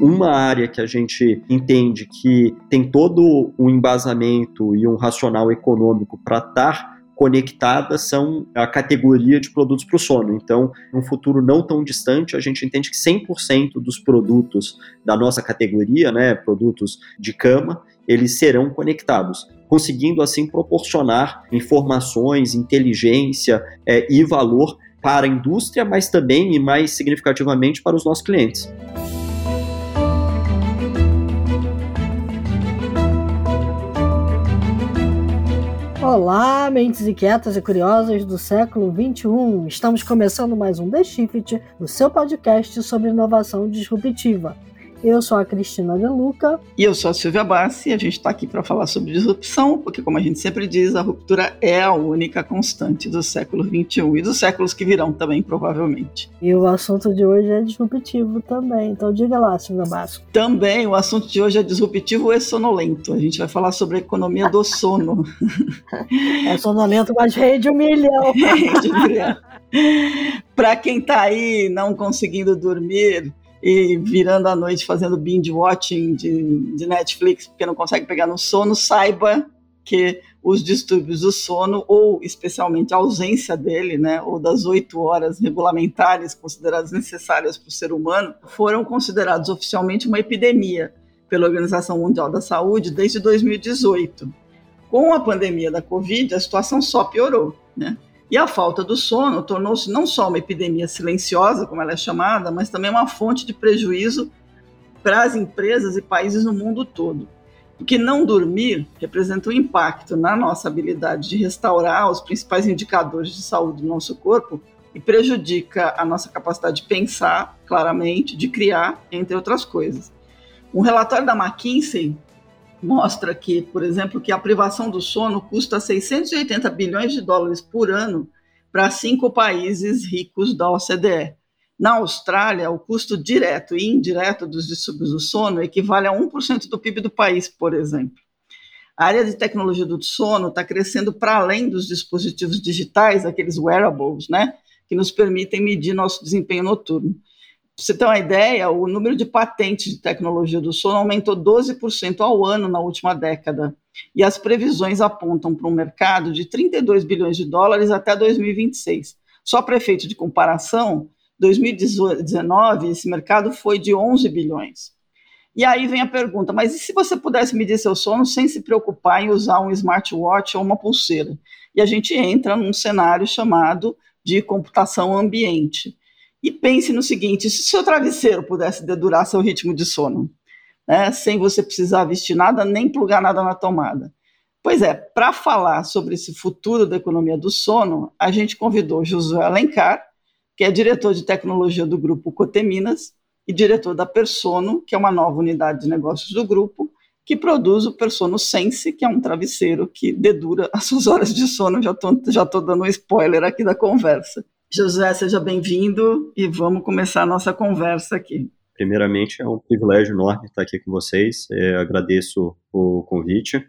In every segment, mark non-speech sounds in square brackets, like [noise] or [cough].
Uma área que a gente entende que tem todo um embasamento e um racional econômico para estar conectadas são a categoria de produtos para o sono. Então, num futuro não tão distante, a gente entende que 100% dos produtos da nossa categoria, né, produtos de cama, eles serão conectados, conseguindo assim proporcionar informações, inteligência é, e valor para a indústria, mas também e mais significativamente para os nossos clientes. Olá, mentes inquietas e curiosas do século 21. Estamos começando mais um The Shift, o seu podcast sobre inovação disruptiva. Eu sou a Cristina De Luca. E eu sou a Silvia Bassi. E a gente está aqui para falar sobre disrupção, porque, como a gente sempre diz, a ruptura é a única constante do século XXI e dos séculos que virão também, provavelmente. E o assunto de hoje é disruptivo também. Então, diga lá, Silvia Bassi. Também, o assunto de hoje é disruptivo e sonolento. A gente vai falar sobre a economia do sono. [laughs] é sonolento, mas rei de um milhão. [laughs] Rei de um milhão. Para quem está aí não conseguindo dormir e virando a noite fazendo binge watching de, de Netflix porque não consegue pegar no sono, saiba que os distúrbios do sono, ou especialmente a ausência dele, né, ou das oito horas regulamentares consideradas necessárias para o ser humano, foram considerados oficialmente uma epidemia pela Organização Mundial da Saúde desde 2018. Com a pandemia da Covid, a situação só piorou. Né? E a falta do sono tornou-se não só uma epidemia silenciosa, como ela é chamada, mas também uma fonte de prejuízo para as empresas e países no mundo todo. Porque não dormir representa um impacto na nossa habilidade de restaurar os principais indicadores de saúde do nosso corpo e prejudica a nossa capacidade de pensar claramente, de criar, entre outras coisas. Um relatório da McKinsey mostra que, por exemplo, que a privação do sono custa 680 bilhões de dólares por ano para cinco países ricos da OCDE. Na Austrália, o custo direto e indireto dos distúrbios do sono equivale a 1% do PIB do país, por exemplo. A área de tecnologia do sono está crescendo para além dos dispositivos digitais, aqueles wearables, né, que nos permitem medir nosso desempenho noturno. Você ter uma ideia, o número de patentes de tecnologia do sono aumentou 12% ao ano na última década. E as previsões apontam para um mercado de 32 bilhões de dólares até 2026. Só para efeito de comparação, 2019 esse mercado foi de 11 bilhões. E aí vem a pergunta: mas e se você pudesse medir seu sono sem se preocupar em usar um smartwatch ou uma pulseira? E a gente entra num cenário chamado de computação ambiente e pense no seguinte: se seu travesseiro pudesse dedurar seu ritmo de sono, né, sem você precisar vestir nada nem plugar nada na tomada. Pois é, para falar sobre esse futuro da economia do sono, a gente convidou Josué Alencar, que é diretor de tecnologia do grupo Coteminas e diretor da Persono, que é uma nova unidade de negócios do grupo, que produz o Persono Sense, que é um travesseiro que dedura as suas horas de sono. Já estou já tô dando um spoiler aqui da conversa. José, seja bem-vindo e vamos começar a nossa conversa aqui. Primeiramente, é um privilégio enorme estar aqui com vocês. É, agradeço o convite,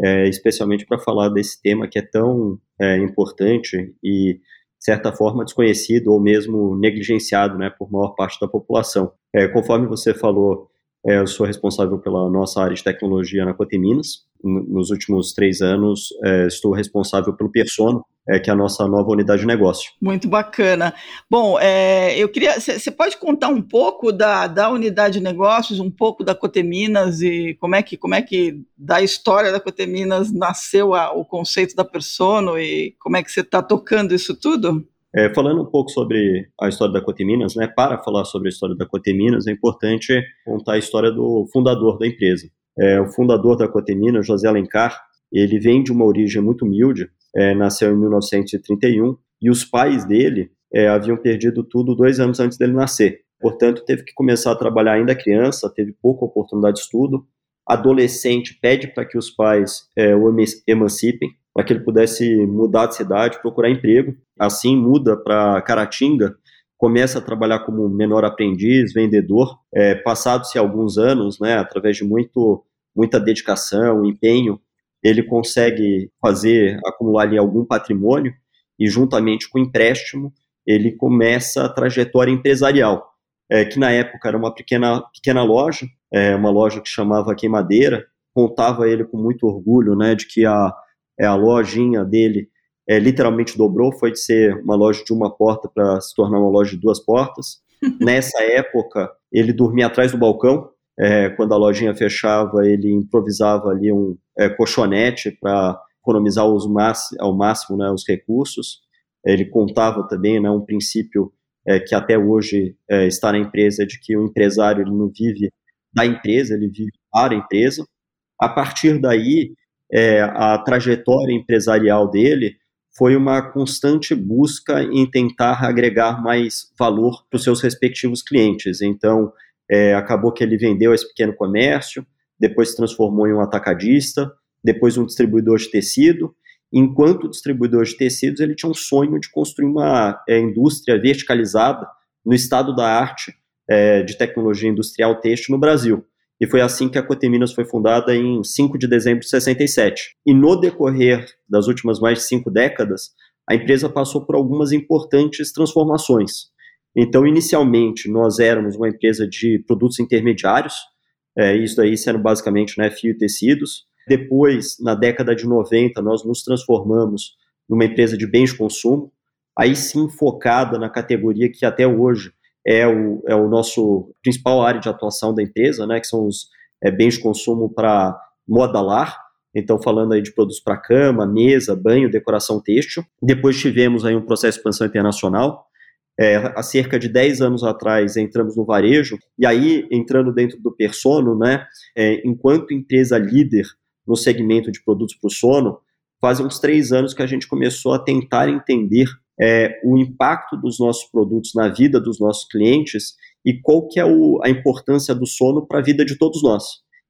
é, especialmente para falar desse tema que é tão é, importante e, de certa forma, desconhecido ou mesmo negligenciado né, por maior parte da população. É, conforme você falou, eu sou responsável pela nossa área de tecnologia na Coteminas. Nos últimos três anos, é, estou responsável pelo Persono, é, que é a nossa nova unidade de negócio. Muito bacana. Bom, é, eu queria. Você pode contar um pouco da, da unidade de negócios, um pouco da Coteminas e como é que, como é que da história da Coteminas nasceu a, o conceito da Persono e como é que você está tocando isso tudo? É, falando um pouco sobre a história da Coteminas, né, para falar sobre a história da Coteminas, é importante contar a história do fundador da empresa. É, o fundador da Coteminas, José Alencar, ele vem de uma origem muito humilde, é, nasceu em 1931, e os pais dele é, haviam perdido tudo dois anos antes dele nascer. Portanto, teve que começar a trabalhar ainda criança, teve pouca oportunidade de estudo. Adolescente pede para que os pais é, o emancipem, para que ele pudesse mudar de cidade, procurar emprego. Assim, muda para Caratinga, começa a trabalhar como menor aprendiz, vendedor. É, Passados-se alguns anos, né, através de muito, muita dedicação, empenho, ele consegue fazer, acumular ali algum patrimônio e, juntamente com o empréstimo, ele começa a trajetória empresarial. é, que na época era uma pequena, pequena loja, é, uma loja que chamava Queimadeira, contava ele com muito orgulho, né, de que a, é, a lojinha dele é, literalmente dobrou, foi de ser uma loja de uma porta para se tornar uma loja de duas portas. [laughs] Nessa época, ele dormia atrás do balcão, é, quando a lojinha fechava, ele improvisava ali um é, colchonete para economizar os ao máximo né, os recursos. Ele contava também né, um princípio é, que até hoje é, está na empresa, de que o empresário ele não vive da empresa, ele vive para a empresa. A partir daí, é, a trajetória empresarial dele foi uma constante busca em tentar agregar mais valor para os seus respectivos clientes. Então, é, acabou que ele vendeu esse pequeno comércio, depois se transformou em um atacadista, depois um distribuidor de tecido. Enquanto distribuidor de tecidos, ele tinha um sonho de construir uma é, indústria verticalizada no estado da arte é, de tecnologia industrial têxtil no Brasil. E foi assim que a Coteminas foi fundada em 5 de dezembro de 67. E no decorrer das últimas mais de cinco décadas, a empresa passou por algumas importantes transformações. Então, inicialmente, nós éramos uma empresa de produtos intermediários, é, isso daí sendo basicamente né, fio e tecidos. Depois, na década de 90, nós nos transformamos numa empresa de bens de consumo, aí sim focada na categoria que até hoje é o, é o nosso principal área de atuação da empresa, né, que são os é, bens de consumo para moda lar, então falando aí de produtos para cama, mesa, banho, decoração têxtil. Depois tivemos aí um processo de expansão internacional, é, há cerca de 10 anos atrás entramos no varejo, e aí entrando dentro do Persono, né, é, enquanto empresa líder no segmento de produtos para o sono, fazem uns três anos que a gente começou a tentar entender é, o impacto dos nossos produtos na vida dos nossos clientes e qual que é o, a importância do sono para a vida de todos nós.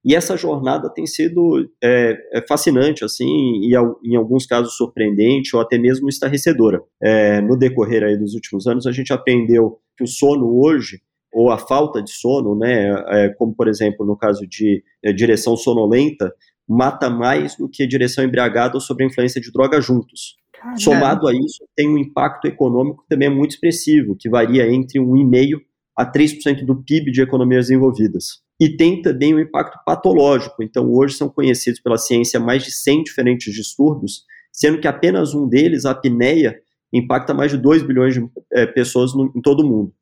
E essa jornada tem sido é, é fascinante, assim, e em alguns casos surpreendente ou até mesmo estarrecedora. É, no decorrer aí dos últimos anos, a gente aprendeu que o sono hoje, ou a falta de sono, né, é, como por exemplo no caso de é, direção sonolenta, mata mais do que direção embriagada ou sob a influência de droga juntos. Caramba. Somado a isso, tem um impacto econômico também muito expressivo, que varia entre 1,5% a 3% do PIB de economias desenvolvidas. E tem também um impacto patológico. Então, hoje são conhecidos pela ciência mais de 100 diferentes distúrbios, sendo que apenas um deles, a apneia, impacta mais de 2 bilhões de é, pessoas no, em todo o mundo.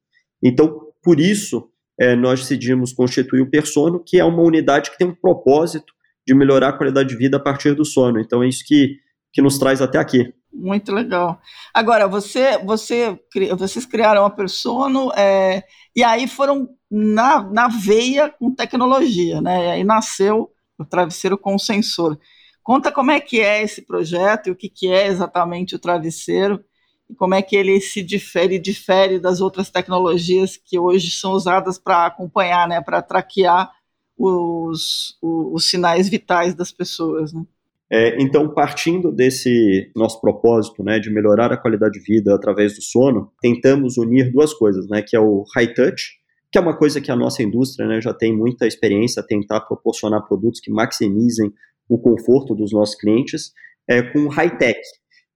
Então, por isso, é, nós decidimos constituir o Persono, que é uma unidade que tem um propósito de melhorar a qualidade de vida a partir do sono. Então, é isso que, que nos traz até aqui. Muito legal. Agora, você, você, vocês criaram a Persono é, e aí foram na, na veia com tecnologia, né? E aí nasceu o travesseiro com sensor. Conta como é que é esse projeto e o que, que é exatamente o travesseiro e como é que ele se difere difere das outras tecnologias que hoje são usadas para acompanhar, né? Para traquear os, os, os sinais vitais das pessoas, né? É, então, partindo desse nosso propósito, né, de melhorar a qualidade de vida através do sono, tentamos unir duas coisas, né, que é o high touch, que é uma coisa que a nossa indústria né, já tem muita experiência, tentar proporcionar produtos que maximizem o conforto dos nossos clientes, é, com high tech,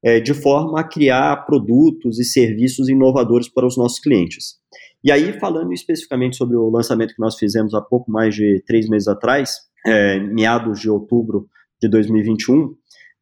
é, de forma a criar produtos e serviços inovadores para os nossos clientes. E aí, falando especificamente sobre o lançamento que nós fizemos há pouco mais de três meses atrás, é, meados de outubro de 2021,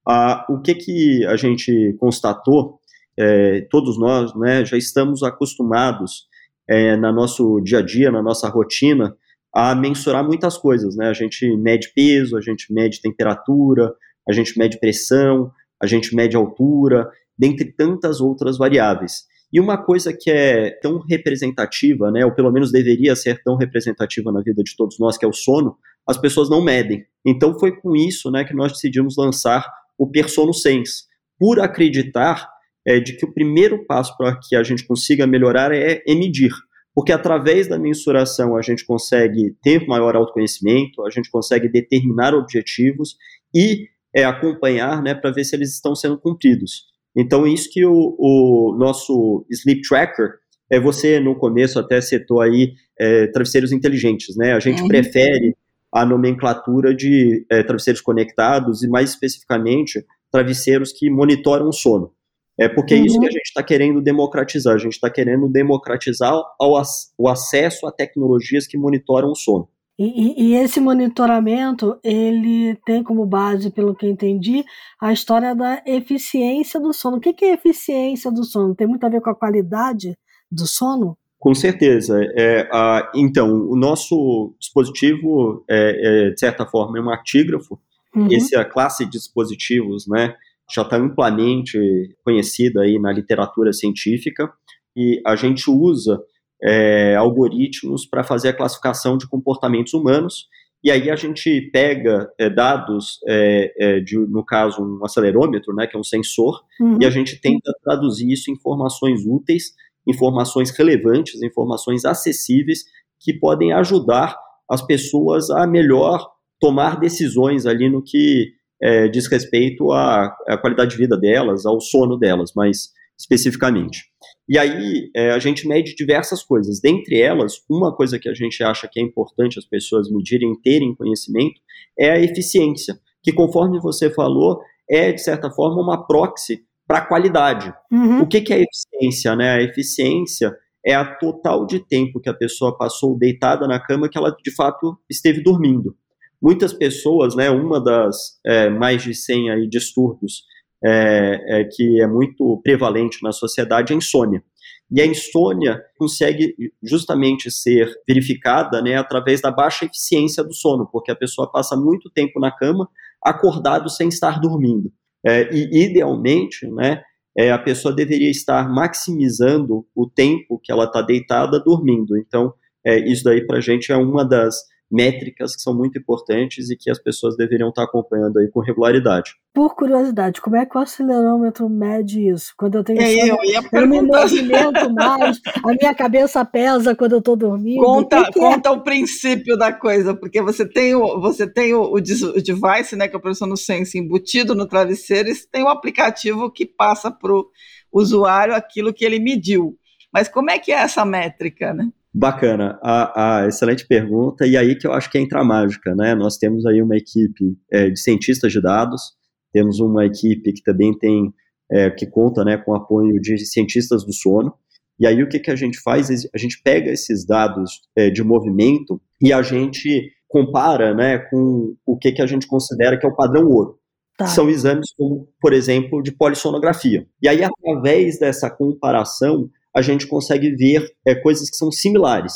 ah, o que, que a gente constatou, é, todos nós né, já estamos acostumados é, no nosso dia a dia, na nossa rotina, a mensurar muitas coisas. Né? A gente mede peso, a gente mede temperatura, a gente mede pressão, a gente mede altura, dentre tantas outras variáveis. E uma coisa que é tão representativa, né, ou pelo menos deveria ser tão representativa na vida de todos nós, que é o sono, as pessoas não medem. Então foi com isso né, que nós decidimos lançar o Persono Sense, por acreditar é, de que o primeiro passo para que a gente consiga melhorar é, é medir. Porque através da mensuração a gente consegue ter maior autoconhecimento, a gente consegue determinar objetivos e é, acompanhar né, para ver se eles estão sendo cumpridos. Então, isso que o, o nosso Sleep Tracker, é você no começo até citou aí é, travesseiros inteligentes, né? A gente uhum. prefere a nomenclatura de é, travesseiros conectados e, mais especificamente, travesseiros que monitoram o sono. É porque uhum. é isso que a uhum. gente está querendo democratizar. A gente está querendo democratizar ao, o acesso a tecnologias que monitoram o sono. E, e, esse monitoramento, ele tem como base, pelo que entendi, a história da eficiência do sono. O que é eficiência do sono? Tem muito a ver com a qualidade do sono? Com certeza. É, a, então, o nosso dispositivo, é, é, de certa forma, é um actígrafo. Uhum. Essa classe de dispositivos né, já está amplamente conhecida aí na literatura científica e a gente usa é, algoritmos para fazer a classificação de comportamentos humanos. E aí a gente pega é, dados, é, é, de, no caso, um acelerômetro, né, que é um sensor, uhum. e a gente tenta traduzir isso em informações úteis, informações relevantes, informações acessíveis, que podem ajudar as pessoas a melhor tomar decisões ali no que é, diz respeito à, à qualidade de vida delas, ao sono delas, mais especificamente. E aí é, a gente mede diversas coisas. Dentre elas, uma coisa que a gente acha que é importante as pessoas medirem, terem conhecimento, é a eficiência, que conforme você falou, é, de certa forma, uma proxy para a qualidade. Uhum. O que, que é eficiência? Né? A eficiência é a total de tempo que a pessoa passou deitada na cama que ela, de fato, esteve dormindo. Muitas pessoas, né, uma das é, mais de 100 aí distúrbios é, é, que é muito prevalente na sociedade é a insônia. E a insônia consegue justamente ser verificada né, através da baixa eficiência do sono, porque a pessoa passa muito tempo na cama acordado sem estar dormindo. É, e, idealmente, né, é, a pessoa deveria estar maximizando o tempo que ela está deitada dormindo. Então, é, isso daí para a gente é uma das métricas que são muito importantes e que as pessoas deveriam estar acompanhando aí com regularidade. Por curiosidade, como é que o acelerômetro mede isso? Quando eu tenho é, sono, eu, ia eu me movimento mais, a minha cabeça pesa quando eu estou dormindo. Conta, que que é? conta é? o princípio da coisa, porque você tem o, você tem o, o device, né, que é o professor no Sense, embutido no travesseiro, e tem o um aplicativo que passa para o usuário aquilo que ele mediu. Mas como é que é essa métrica, né? Bacana, a, a, excelente pergunta, e aí que eu acho que entra a mágica, né? Nós temos aí uma equipe é, de cientistas de dados, temos uma equipe que também tem, é, que conta né, com apoio de cientistas do sono, e aí o que, que a gente faz? A gente pega esses dados é, de movimento e a gente compara né, com o que, que a gente considera que é o padrão ouro. Tá. São exames como, por exemplo, de polissonografia. E aí, através dessa comparação, a gente consegue ver é, coisas que são similares.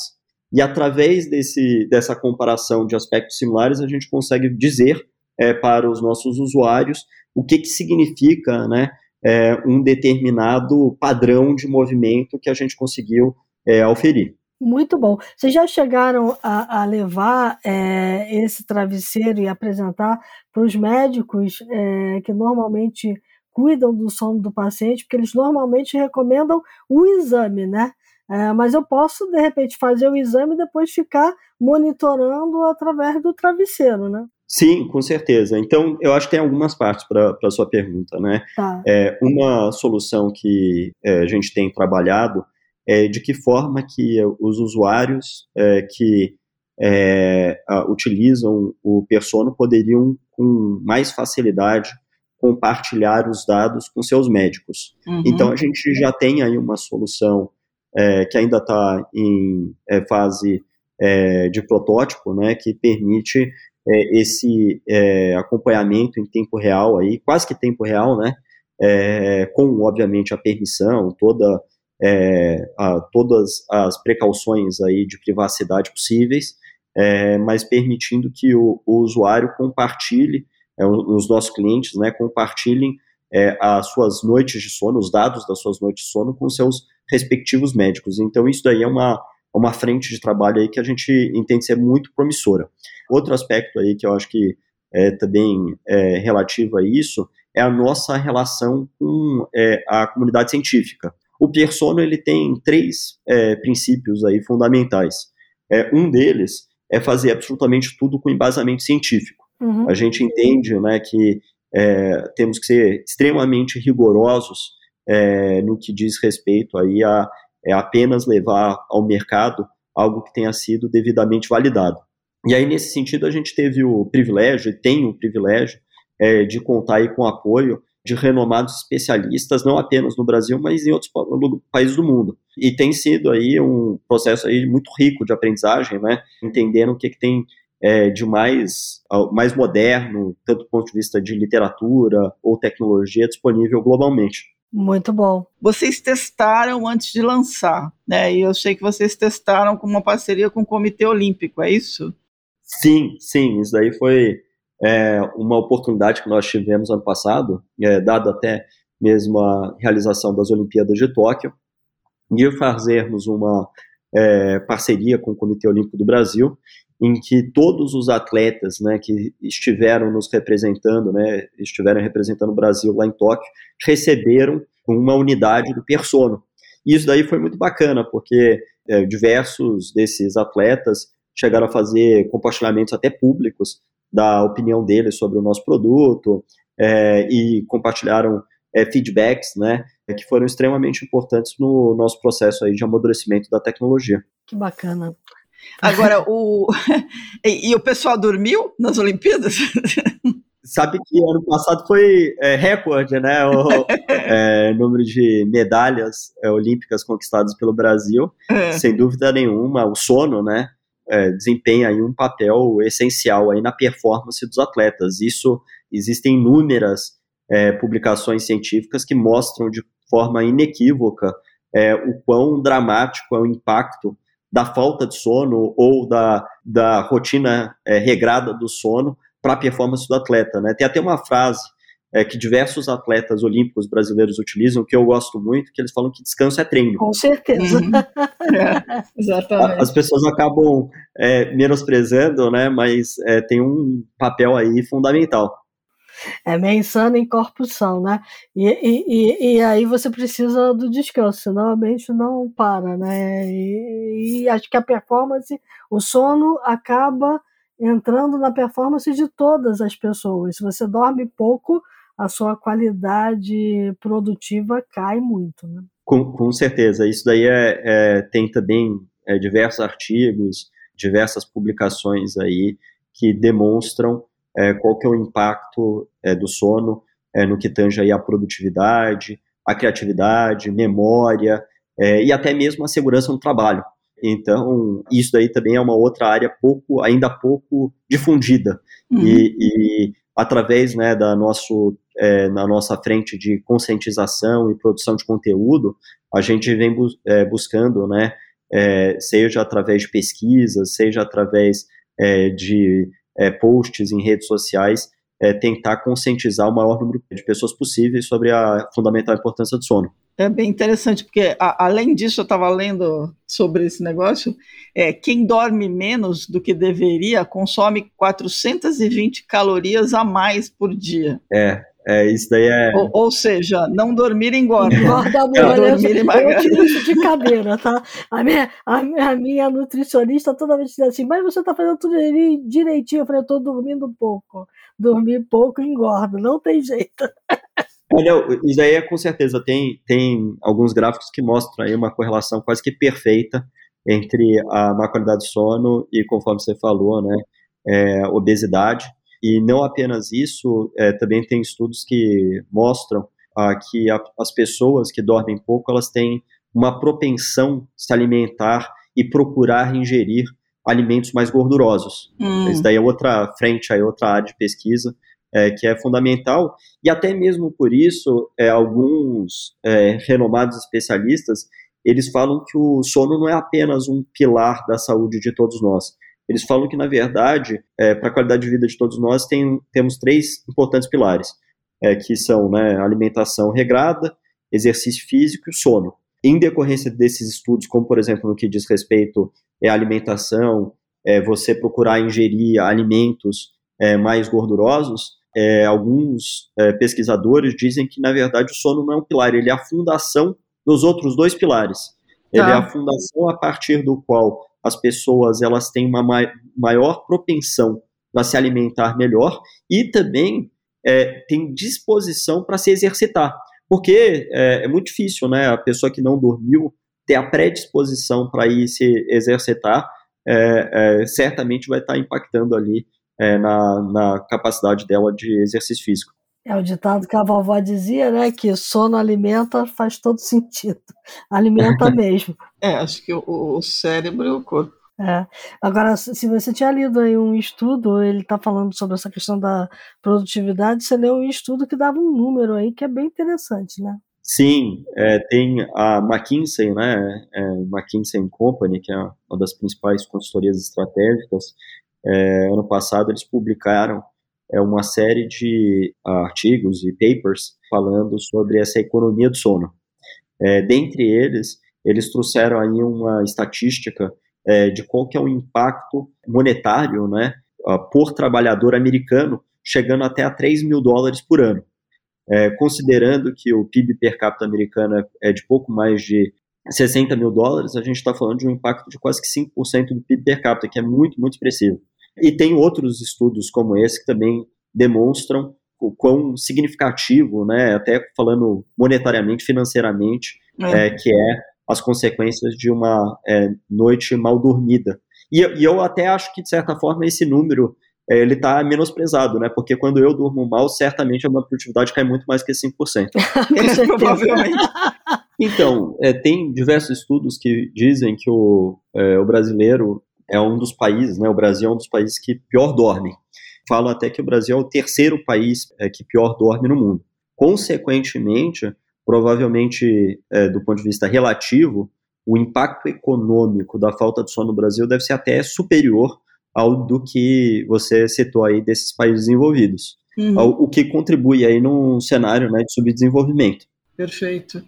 E através desse, dessa comparação de aspectos similares, a gente consegue dizer é, para os nossos usuários o que, que significa né, é, um determinado padrão de movimento que a gente conseguiu é, auferir. Muito bom. Vocês já chegaram a, a levar é, esse travesseiro e apresentar para os médicos é, que normalmente cuidam do sono do paciente, porque eles normalmente recomendam o exame, né? É, mas eu posso, de repente, fazer o exame e depois ficar monitorando através do travesseiro, né? Sim, com certeza. Então, eu acho que tem algumas partes para a sua pergunta, né? Tá. É, uma solução que é, a gente tem trabalhado é de que forma que os usuários é, que é, utilizam o Persona poderiam, com mais facilidade, compartilhar os dados com seus médicos. Uhum. Então a gente já tem aí uma solução é, que ainda está em é, fase é, de protótipo, né, que permite é, esse é, acompanhamento em tempo real aí, quase que tempo real, né, é, com obviamente a permissão, toda a, todas as precauções aí de privacidade possíveis, mas permitindo que o, o usuário compartilhe é, os nossos clientes né, compartilhem é, as suas noites de sono, os dados das suas noites de sono com seus respectivos médicos. Então, isso daí é uma, uma frente de trabalho aí que a gente entende ser muito promissora. Outro aspecto aí que eu acho que é também é, relativo a isso é a nossa relação com é, a comunidade científica. O Persona ele tem três é, princípios aí fundamentais. É, um deles é fazer absolutamente tudo com embasamento científico. Uhum. A gente entende né, que é, temos que ser extremamente rigorosos é, no que diz respeito aí a é, apenas levar ao mercado algo que tenha sido devidamente validado. E aí, nesse sentido, a gente teve o privilégio, e tem o privilégio, é, de contar aí com o apoio de renomados especialistas, não apenas no Brasil, mas em outros países do mundo. E tem sido aí um processo aí muito rico de aprendizagem, né? Entendendo o que, que tem é, de mais, mais moderno, tanto do ponto de vista de literatura ou tecnologia disponível globalmente. Muito bom. Vocês testaram antes de lançar, né? E eu sei que vocês testaram com uma parceria com o Comitê Olímpico, é isso? Sim, sim. Isso daí foi é, uma oportunidade que nós tivemos ano passado, é, dado até mesmo a realização das Olimpíadas de Tóquio, de fazermos uma é, parceria com o Comitê Olímpico do Brasil, em que todos os atletas né, que estiveram nos representando, né, estiveram representando o Brasil lá em Tóquio, receberam uma unidade do Persono. E isso daí foi muito bacana, porque é, diversos desses atletas chegaram a fazer compartilhamentos até públicos da opinião deles sobre o nosso produto é, e compartilharam é, feedbacks, né, que foram extremamente importantes no nosso processo aí de amadurecimento da tecnologia. Que bacana. Agora, o. [laughs] e, e, o pessoal dormiu nas Olimpíadas? [laughs] Sabe que ano passado foi é, recorde, né? O [laughs] é, número de medalhas é, olímpicas conquistadas pelo Brasil, é. sem dúvida nenhuma. O sono, né? É, desempenha aí um papel essencial aí na performance dos atletas. Isso existem inúmeras é, publicações científicas que mostram de forma inequívoca o quão dramático é o impacto da falta de sono ou da, da rotina é, regrada do sono para a performance do atleta. Né? Tem até uma frase é, que diversos atletas olímpicos brasileiros utilizam, que eu gosto muito, que eles falam que descanso é treino. Com certeza. Uhum. [laughs] é, exatamente. As pessoas acabam é, menosprezando, né, mas é, tem um papel aí fundamental é mensana em corpo são, né? E, e, e, aí você precisa do descanso, senão a mente não para, né? E, e acho que a performance, o sono acaba entrando na performance de todas as pessoas. Se você dorme pouco, a sua qualidade produtiva cai muito, né? Com, com certeza. Isso daí é, é tem também é, diversos artigos, diversas publicações aí que demonstram é, qual que é o impacto é, do sono é, no que tange aí a produtividade, a criatividade, memória é, e até mesmo a segurança no trabalho. Então, isso daí também é uma outra área pouco, ainda pouco difundida. Uhum. E, e, através né, da nosso, é, na nossa frente de conscientização e produção de conteúdo, a gente vem bu é, buscando, né, seja através de pesquisas, seja através de é, posts em redes sociais, é, tentar conscientizar o maior número de pessoas possíveis sobre a fundamental importância do sono. É bem interessante, porque a, além disso, eu estava lendo sobre esse negócio, é, quem dorme menos do que deveria consome 420 calorias a mais por dia. É, é, isso daí é. Ou, ou seja, não dormir engorda. Engorda muito. [laughs] dormir eu, eu tiro isso de cadeira, tá? A minha, a, a minha nutricionista toda vez diz assim, mas você tá fazendo tudo direitinho. Eu falei, eu tô dormindo pouco. Dormir pouco engorda, não tem jeito. Olha, isso aí é com certeza. Tem, tem alguns gráficos que mostram aí uma correlação quase que perfeita entre a má qualidade de sono e, conforme você falou, né, é, obesidade. E não apenas isso, é, também tem estudos que mostram ah, que a, as pessoas que dormem pouco, elas têm uma propensão se alimentar e procurar ingerir alimentos mais gordurosos. Hum. Isso daí é outra frente, aí outra área de pesquisa é, que é fundamental. E até mesmo por isso, é, alguns é, renomados especialistas, eles falam que o sono não é apenas um pilar da saúde de todos nós. Eles falam que, na verdade, é, para a qualidade de vida de todos nós, tem, temos três importantes pilares, é, que são né, alimentação regrada, exercício físico e sono. Em decorrência desses estudos, como, por exemplo, no que diz respeito à alimentação, é, você procurar ingerir alimentos é, mais gordurosos, é, alguns é, pesquisadores dizem que, na verdade, o sono não é um pilar, ele é a fundação dos outros dois pilares. Ele é tá. a fundação a partir do qual as pessoas elas têm uma maior propensão para se alimentar melhor e também é, tem disposição para se exercitar. Porque é, é, muito difícil, né? A pessoa que não dormiu ter a predisposição para ir se exercitar, é, é, certamente vai estar tá impactando ali é, na, na capacidade dela de exercício físico. É o ditado que a vovó dizia, né? Que sono alimenta faz todo [laughs] sentido. Alimenta [laughs] mesmo. É, acho que o, o cérebro e o corpo. É. Agora, se você tinha lido aí um estudo, ele está falando sobre essa questão da produtividade, você leu um estudo que dava um número aí que é bem interessante, né? Sim, é, tem a McKinsey, né, é, McKinsey Company, que é uma das principais consultorias estratégicas, é, ano passado eles publicaram é, uma série de artigos e papers falando sobre essa economia do sono. É, dentre eles, eles trouxeram aí uma estatística é, de qual que é o impacto monetário né, por trabalhador americano, chegando até a 3 mil dólares por ano. É, considerando que o PIB per capita americano é de pouco mais de 60 mil dólares, a gente está falando de um impacto de quase que 5% do PIB per capita, que é muito, muito expressivo. E tem outros estudos como esse que também demonstram o quão significativo, né, até falando monetariamente, financeiramente, é. É, que é as consequências de uma é, noite mal dormida. E, e, eu até acho que, de certa forma, esse número é, ele está menosprezado, né? Porque quando eu durmo mal, certamente a minha produtividade cai muito mais que 5%. [laughs] Provavelmente. Então, é, tem diversos estudos que dizem que o, é, o brasileiro é um dos países, né? O Brasil é um dos países que pior dorme. Falam até que o Brasil é o terceiro país é, que pior dorme no mundo. Consequentemente, provavelmente, é, do ponto de vista relativo, o impacto econômico da falta de sono no Brasil deve ser até superior ao do que você citou aí desses países desenvolvidos. Uhum. o que contribui aí num cenário né, de subdesenvolvimento. Perfeito.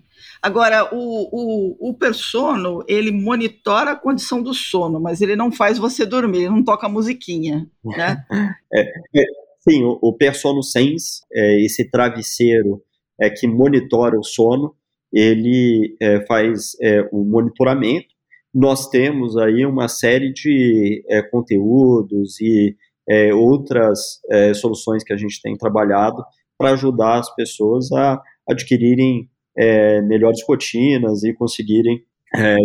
Agora, o, o, o persono, ele monitora a condição do sono, mas ele não faz você dormir, ele não toca musiquinha, né? [laughs] é, é, sim, o, o Persono Sense, é, esse travesseiro é, que monitora o sono, ele é, faz é, o monitoramento. Nós temos aí uma série de é, conteúdos e outras soluções que a gente tem trabalhado para ajudar as pessoas a adquirirem é, melhores rotinas e conseguirem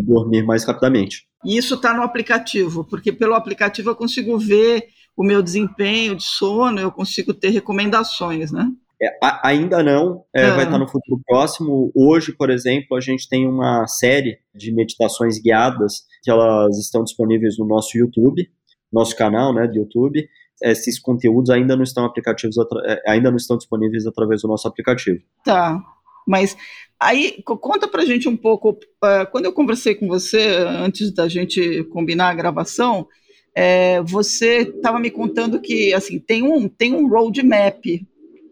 dormir mais rapidamente. E isso está no aplicativo, porque pelo aplicativo eu consigo ver o meu desempenho de sono, eu consigo ter recomendações, né? É, ainda não, é, vai estar no futuro próximo. Hoje, por exemplo, a gente tem uma série de meditações guiadas que elas estão disponíveis no nosso YouTube, nosso canal, né, do YouTube. Esses conteúdos ainda não estão aplicativos, é, ainda não estão disponíveis através do nosso aplicativo. Tá, mas aí conta pra gente um pouco. Uh, quando eu conversei com você antes da gente combinar a gravação, é, você estava me contando que assim tem um tem um roadmap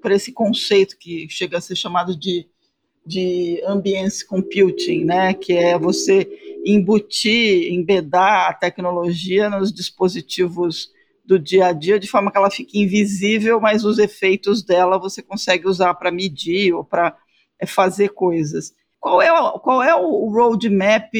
para esse conceito que chega a ser chamado de, de ambience computing, né? que é você embutir, embedar a tecnologia nos dispositivos do dia a dia de forma que ela fique invisível, mas os efeitos dela você consegue usar para medir ou para fazer coisas. Qual é, o, qual é o roadmap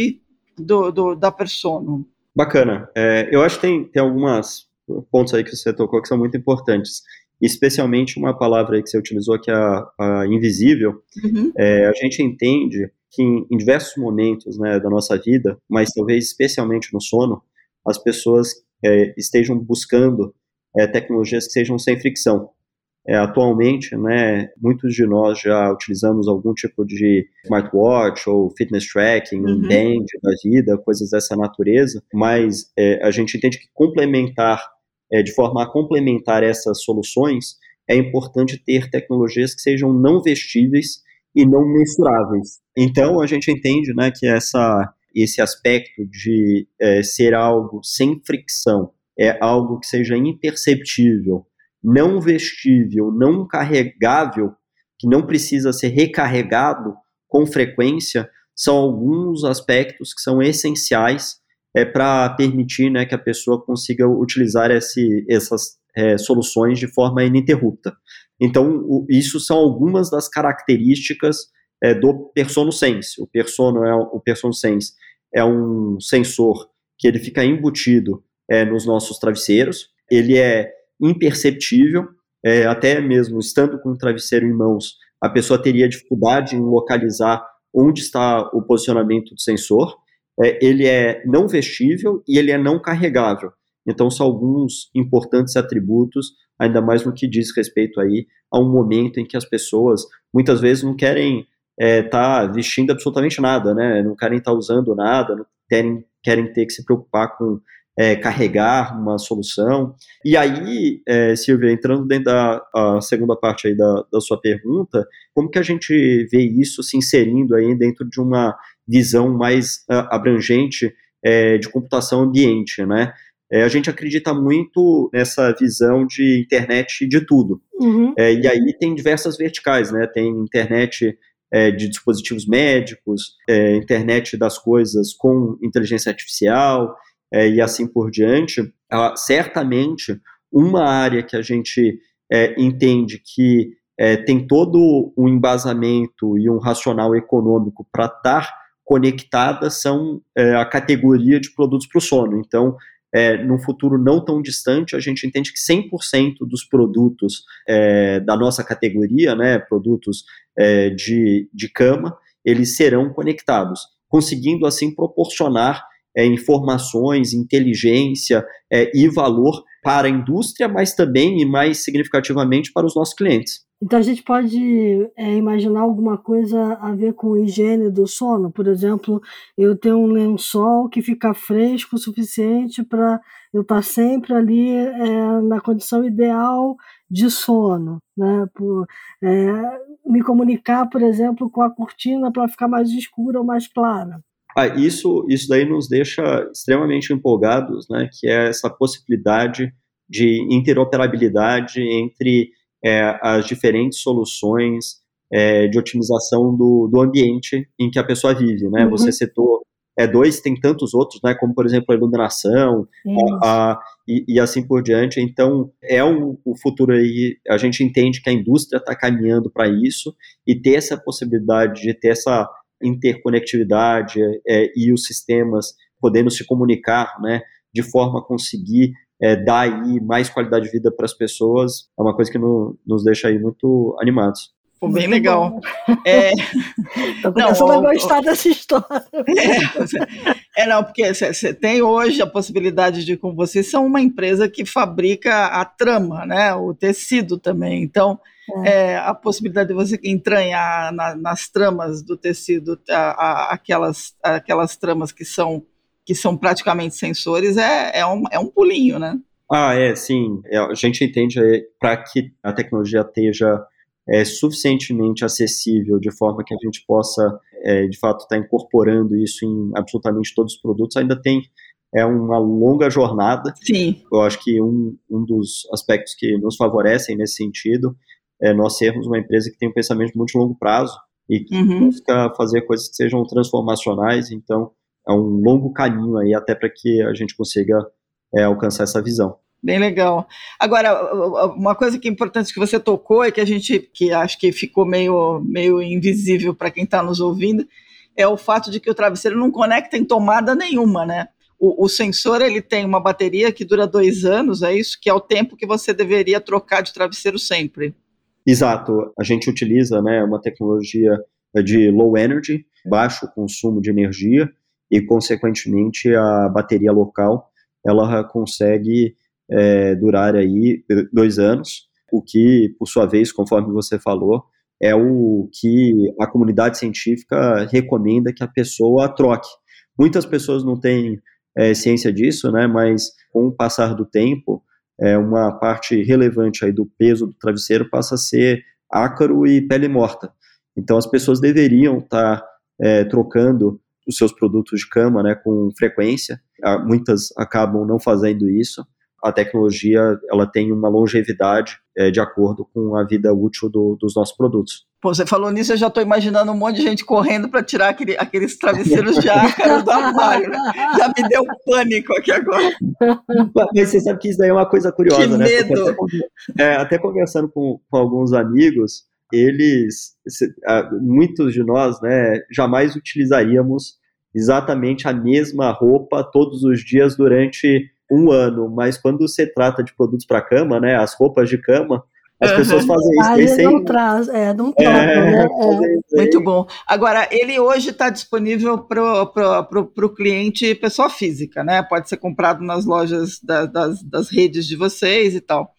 do, do, da persona? Bacana. É, eu acho que tem, tem algumas pontos aí que você tocou que são muito importantes especialmente uma palavra que você utilizou que é a, a invisível, uhum. é, a gente entende que em, em diversos momentos né, da nossa vida, mas talvez especialmente no sono, as pessoas é, estejam buscando é, tecnologias que sejam sem fricção. É, atualmente, né, muitos de nós já utilizamos algum tipo de smartwatch ou fitness tracking, uhum. band da vida, coisas dessa natureza, mas é, a gente entende que complementar é, de forma a complementar essas soluções, é importante ter tecnologias que sejam não vestíveis e não mensuráveis. Então, a gente entende né, que essa, esse aspecto de é, ser algo sem fricção, é algo que seja imperceptível, não vestível, não carregável, que não precisa ser recarregado com frequência, são alguns aspectos que são essenciais é, para permitir né, que a pessoa consiga utilizar esse, essas é, soluções de forma ininterrupta. Então, o, isso são algumas das características é, do Persono Sense. O Persono, é, o Persono Sense é um sensor que ele fica embutido é, nos nossos travesseiros, ele é imperceptível, é, até mesmo estando com o travesseiro em mãos, a pessoa teria dificuldade em localizar onde está o posicionamento do sensor, é, ele é não vestível e ele é não carregável. Então, são alguns importantes atributos, ainda mais no que diz respeito aí a um momento em que as pessoas muitas vezes não querem estar é, tá vestindo absolutamente nada, né? Não querem estar tá usando nada, não querem, querem ter que se preocupar com é, carregar uma solução. E aí, é, Silvia, entrando dentro da segunda parte aí da, da sua pergunta, como que a gente vê isso se inserindo aí dentro de uma visão mais uh, abrangente é, de computação ambiente, né? É, a gente acredita muito nessa visão de internet de tudo. Uhum. É, e aí tem diversas verticais, né? Tem internet é, de dispositivos médicos, é, internet das coisas com inteligência artificial é, e assim por diante. Ah, certamente, uma área que a gente é, entende que tem todo um embasamento e um racional econômico para estar conectada são a categoria de produtos para o sono. Então, é, num futuro não tão distante, a gente entende que 100% dos produtos é, da nossa categoria, né, produtos é, de, de cama, eles serão conectados, conseguindo assim proporcionar é, informações, inteligência é, e valor para a indústria, mas também e mais significativamente para os nossos clientes. Então a gente pode é, imaginar alguma coisa a ver com higiene do sono. Por exemplo, eu tenho um lençol que fica fresco o suficiente para eu estar tá sempre ali é, na condição ideal de sono. Né? Por, é, me comunicar, por exemplo, com a cortina para ficar mais escura ou mais clara. Ah, isso, isso daí nos deixa extremamente empolgados, né? que é essa possibilidade de interoperabilidade entre é, as diferentes soluções é, de otimização do, do ambiente em que a pessoa vive, né? Uhum. Você citou é dois, tem tantos outros, né? Como por exemplo a iluminação a, a, e, e, assim por diante. Então é um, o futuro aí. A gente entende que a indústria está caminhando para isso e ter essa possibilidade de ter essa interconectividade é, e os sistemas podendo se comunicar, né? De forma a conseguir é, dar aí mais qualidade de vida para as pessoas é uma coisa que no, nos deixa aí muito animados. Pô, bem legal. É... [laughs] Tô não, gostar dessa história. [laughs] É, é não, porque você tem hoje a possibilidade de, como vocês são uma empresa que fabrica a trama, né, o tecido também. Então, é. É, a possibilidade de você entranhar na, nas tramas do tecido a, a, aquelas, aquelas tramas que são que são praticamente sensores, é, é, um, é um pulinho, né? Ah, é, sim. É, a gente entende é, para que a tecnologia esteja é, suficientemente acessível de forma que a gente possa, é, de fato, estar tá incorporando isso em absolutamente todos os produtos, ainda tem é uma longa jornada. Sim. Eu acho que um, um dos aspectos que nos favorecem nesse sentido é nós sermos uma empresa que tem um pensamento muito longo prazo e que uhum. busca fazer coisas que sejam transformacionais. Então, é um longo caminho aí até para que a gente consiga é, alcançar essa visão. Bem legal. Agora, uma coisa que é importante que você tocou e que a gente, que acho que ficou meio, meio invisível para quem está nos ouvindo, é o fato de que o travesseiro não conecta em tomada nenhuma, né? O, o, sensor ele tem uma bateria que dura dois anos, é isso? Que é o tempo que você deveria trocar de travesseiro sempre. Exato. A gente utiliza né, uma tecnologia de low energy, baixo consumo de energia, e, consequentemente, a bateria local ela consegue é, durar aí dois anos, o que, por sua vez, conforme você falou, é o que a comunidade científica recomenda que a pessoa troque. Muitas pessoas não têm é, ciência disso, né, mas com o passar do tempo, é, uma parte relevante aí do peso do travesseiro passa a ser ácaro e pele morta. Então as pessoas deveriam estar tá, é, trocando os seus produtos de cama né, com frequência. Ah, muitas acabam não fazendo isso. A tecnologia ela tem uma longevidade é, de acordo com a vida útil do, dos nossos produtos. Pô, você falou nisso, eu já estou imaginando um monte de gente correndo para tirar aquele, aqueles travesseiros de ácaro do armário. Né? Já me deu pânico aqui agora. Mas você sabe que isso daí é uma coisa curiosa, que né? Medo. Até, é, até, conversando com, com alguns amigos, eles, muitos de nós, né, jamais utilizaríamos exatamente a mesma roupa todos os dias durante um ano, mas quando se trata de produtos para cama, né, as roupas de cama, As pessoas fazem isso. Ah, sem... não traz, é, não toca, é, né? É. Muito bom. Agora, ele hoje está disponível para o cliente pessoa física, né? Pode ser comprado nas lojas da, das, das redes de vocês e tal.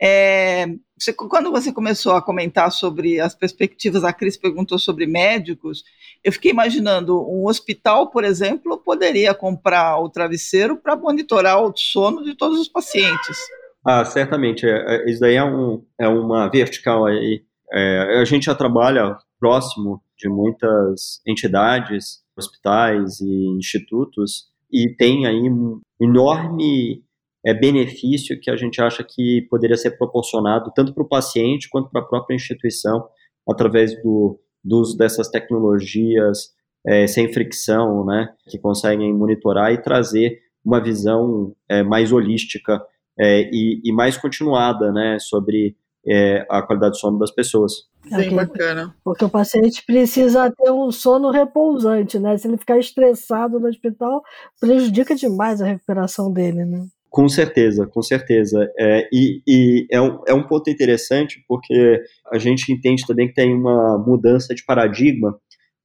É, você, quando você começou a comentar sobre as perspectivas, a Cris perguntou sobre médicos, eu fiquei imaginando um hospital, por exemplo, poderia comprar o travesseiro para monitorar o sono de todos os pacientes. Ah, certamente. É, é, isso daí é, um, é uma vertical aí. É, a gente já trabalha próximo de muitas entidades, hospitais e institutos e tem aí um enorme é, benefício que a gente acha que poderia ser proporcionado tanto para o paciente quanto para a própria instituição através do, do uso dessas tecnologias é, sem fricção, né, que conseguem monitorar e trazer uma visão é, mais holística é, e, e, mais continuada, né, sobre é, a qualidade do sono das pessoas. Bem bacana. Porque o paciente precisa ter um sono repousante, né? Se ele ficar estressado no hospital, prejudica demais a recuperação dele, né? Com certeza, com certeza. É, e, e é, um, é um ponto interessante porque a gente entende também que tem uma mudança de paradigma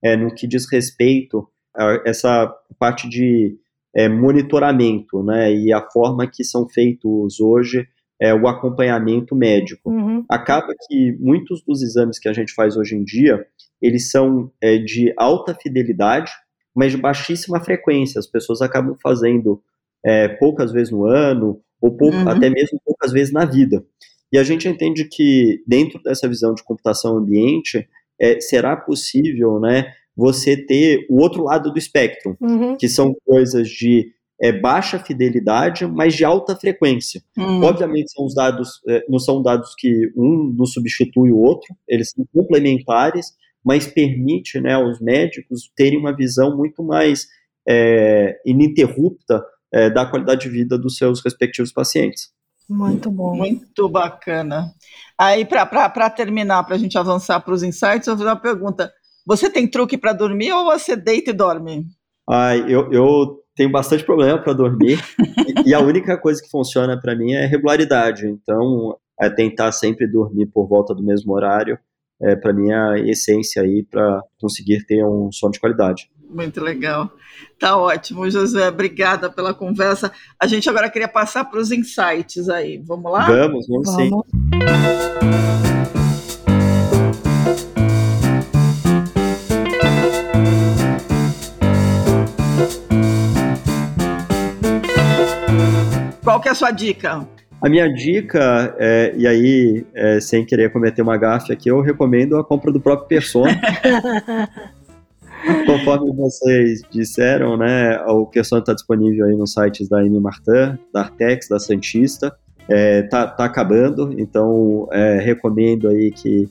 é, no que diz respeito a essa parte de é, monitoramento, né, e a forma que são feitos hoje é, o acompanhamento médico. Uhum. Acaba que muitos dos exames que a gente faz hoje em dia, eles são é, de alta fidelidade, mas de baixíssima frequência. As pessoas acabam fazendo é, poucas vezes no ano, ou pouco, uhum. até mesmo poucas vezes na vida. E a gente entende que, dentro dessa visão de computação ambiente, é, será possível né, você ter o outro lado do espectro, uhum. que são coisas de é, baixa fidelidade, mas de alta frequência. Uhum. Obviamente, são os dados, é, não são dados que um não substitui o outro, eles são complementares, mas permite né, aos médicos terem uma visão muito mais é, ininterrupta é, da qualidade de vida dos seus respectivos pacientes. Muito bom. Muito bacana. Aí, para terminar, para a gente avançar para os insights, eu vou fazer uma pergunta. Você tem truque para dormir ou você deita e dorme? Ah, eu, eu tenho bastante problema para dormir e, e a única coisa que funciona para mim é regularidade. Então, é tentar sempre dormir por volta do mesmo horário. É, para mim, é a essência aí para conseguir ter um sono de qualidade. Muito legal. Tá ótimo, José. Obrigada pela conversa. A gente agora queria passar para os insights aí. Vamos lá? Vamos, vamos, vamos. sim. Qual que é a sua dica? A minha dica, é, e aí, é, sem querer cometer uma gafe aqui, eu recomendo a compra do próprio Persona. [laughs] [laughs] Conforme vocês disseram, né, o Persona está disponível aí nos sites da M Martin, da Artex, da Santista. É, tá, tá acabando, então é, recomendo aí que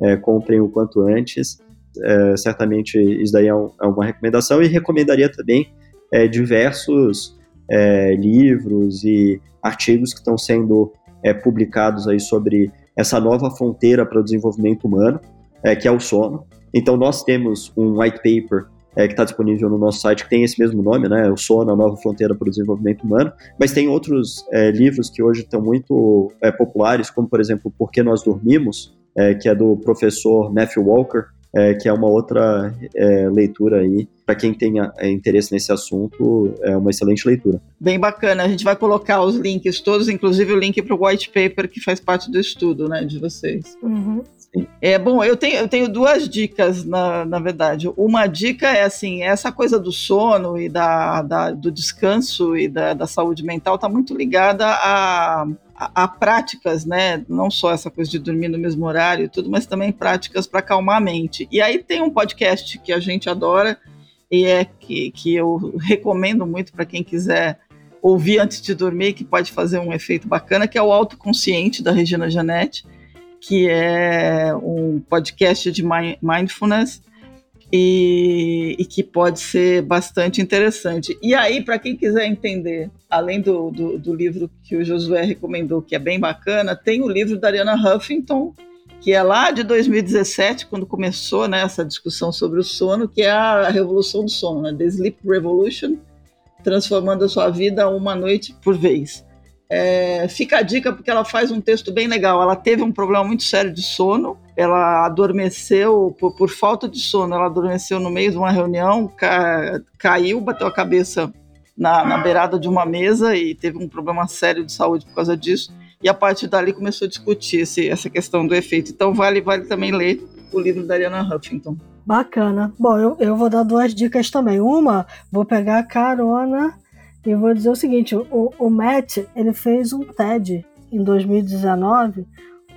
é, comprem o quanto antes. É, certamente isso daí é, um, é, uma recomendação e recomendaria também é, diversos é, livros e artigos que estão sendo publicados aí sobre essa nova fronteira para o desenvolvimento humano, que é o sono. Então, nós temos um white paper é, que está disponível no nosso site, que tem esse mesmo nome, né? O Sono, a Nova Fronteira para o Desenvolvimento Humano. Mas tem outros é, livros que hoje estão muito é, populares, como, por exemplo, Por que Nós Dormimos, é, que é do professor Matthew Walker, é, que é uma outra é, leitura aí. Para quem tenha interesse nesse assunto, é uma excelente leitura. Bem bacana. A gente vai colocar os links todos, inclusive o link para o white paper que faz parte do estudo né, de vocês. Uhum. É bom, eu tenho, eu tenho duas dicas, na, na verdade. Uma dica é assim: essa coisa do sono e da, da do descanso e da, da saúde mental está muito ligada a, a, a, práticas, né? Não só essa coisa de dormir no mesmo horário e tudo, mas também práticas para acalmar a mente. E aí tem um podcast que a gente adora e é que, que eu recomendo muito para quem quiser ouvir antes de dormir, que pode fazer um efeito bacana, que é o Autoconsciente da Regina Janete que é um podcast de mindfulness e, e que pode ser bastante interessante. E aí, para quem quiser entender, além do, do, do, livro que o Josué recomendou, que é bem bacana, tem o livro da Ariana Huffington, que é lá de 2017, quando começou né, essa discussão sobre o sono, que é a revolução do sono, né, The Sleep Revolution, transformando a sua vida uma noite por vez. É, fica a dica porque ela faz um texto bem legal. Ela teve um problema muito sério de sono. Ela adormeceu por, por falta de sono. Ela adormeceu no meio de uma reunião, ca, caiu, bateu a cabeça na, na beirada de uma mesa e teve um problema sério de saúde por causa disso. E a partir dali começou a discutir esse, essa questão do efeito. Então vale, vale também ler o livro da Ariana Huffington. Bacana. Bom, eu, eu vou dar duas dicas também. Uma, vou pegar a carona e vou dizer o seguinte: o, o Matt ele fez um TED em 2019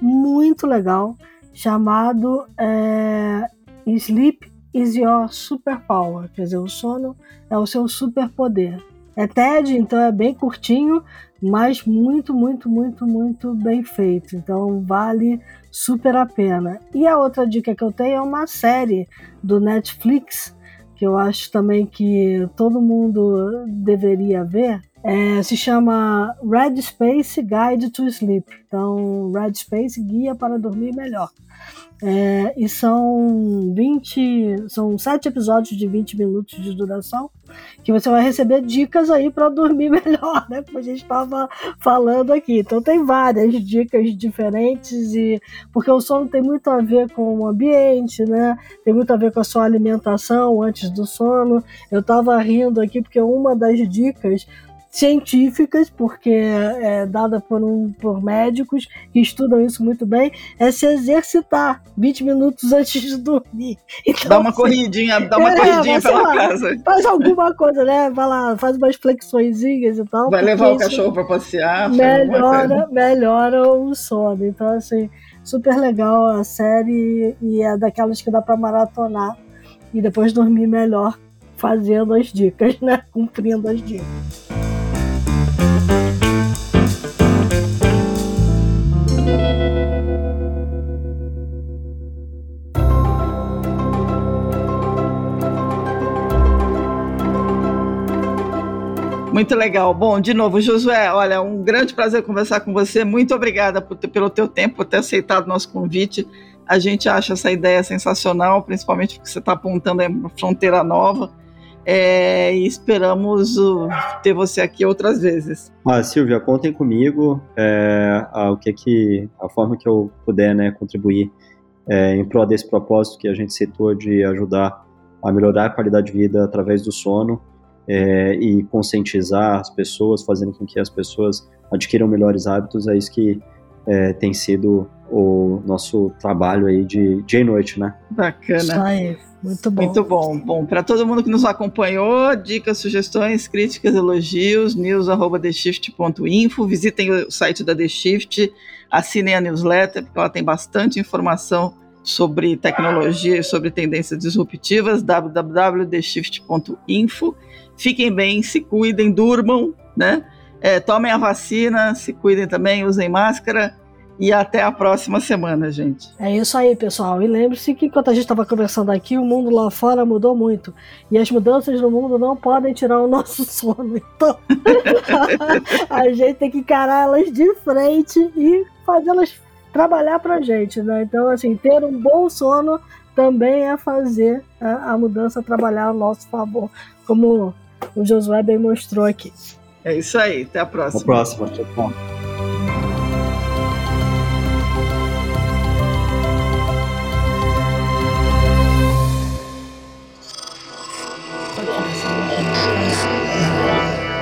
muito legal chamado é, Sleep is Your Superpower, quer dizer, o sono é o seu superpoder. É TED, então é bem curtinho, mas muito, muito, muito, muito bem feito. Então vale super a pena. E a outra dica que eu tenho é uma série do Netflix que eu acho também que todo mundo deveria ver, é, se chama Red Space Guide to Sleep. Então, Red Space Guia para Dormir Melhor. É, e são 20, são sete episódios de 20 minutos de duração, que você vai receber dicas aí para dormir [laughs] melhor, né? Como a gente estava falando aqui. Então tem várias dicas diferentes e porque o sono tem muito a ver com o ambiente, né? Tem muito a ver com a sua alimentação antes do sono. Eu estava rindo aqui porque uma das dicas científicas, porque é dada por, um, por médicos que estudam isso muito bem, é se exercitar 20 minutos [laughs] antes de dormir. Então, dá uma assim, corridinha, dá uma é, corridinha pela lá, casa. Faz alguma coisa, né? Vai lá, faz umas flexõezinhas e tal. Vai levar o cachorro para passear. Melhora, melhora o sono. Então, assim, super legal a série e é daquelas que dá para maratonar e depois dormir melhor fazendo as dicas, né? [laughs] Cumprindo as dicas. Muito legal. Bom, de novo, Josué, olha, um grande prazer conversar com você. Muito obrigada por, pelo teu tempo, por ter aceitado nosso convite. A gente acha essa ideia sensacional, principalmente porque você está apontando uma fronteira nova. É, e esperamos uh, ter você aqui outras vezes. Ah, Silvia, contem comigo. É, a, o que que a forma que eu puder, né, contribuir é, em prol desse propósito que a gente citou de ajudar a melhorar a qualidade de vida através do sono é, e conscientizar as pessoas, fazendo com que as pessoas adquiram melhores hábitos, é isso que é, tem sido o nosso trabalho aí de dia e noite, né? Bacana. Isso aí. Muito bom. Muito bom. Bom, para todo mundo que nos acompanhou, dicas, sugestões, críticas, elogios, news@theshift.info. Visitem o site da The Shift, assinem a newsletter, porque ela tem bastante informação sobre tecnologia e sobre tendências disruptivas, www.theshift.info. Fiquem bem, se cuidem, durmam, né? É, tomem a vacina, se cuidem também, usem máscara e até a próxima semana, gente. É isso aí, pessoal. E lembre-se que enquanto a gente estava conversando aqui, o mundo lá fora mudou muito. E as mudanças no mundo não podem tirar o nosso [laughs] sono. Então, [laughs] a gente tem que encarar elas de frente e fazê-las trabalhar pra gente, né? Então, assim, ter um bom sono também é fazer a, a mudança trabalhar a nosso favor, como o Josué bem mostrou aqui. É isso aí, até a próxima. Até a próxima, tchau.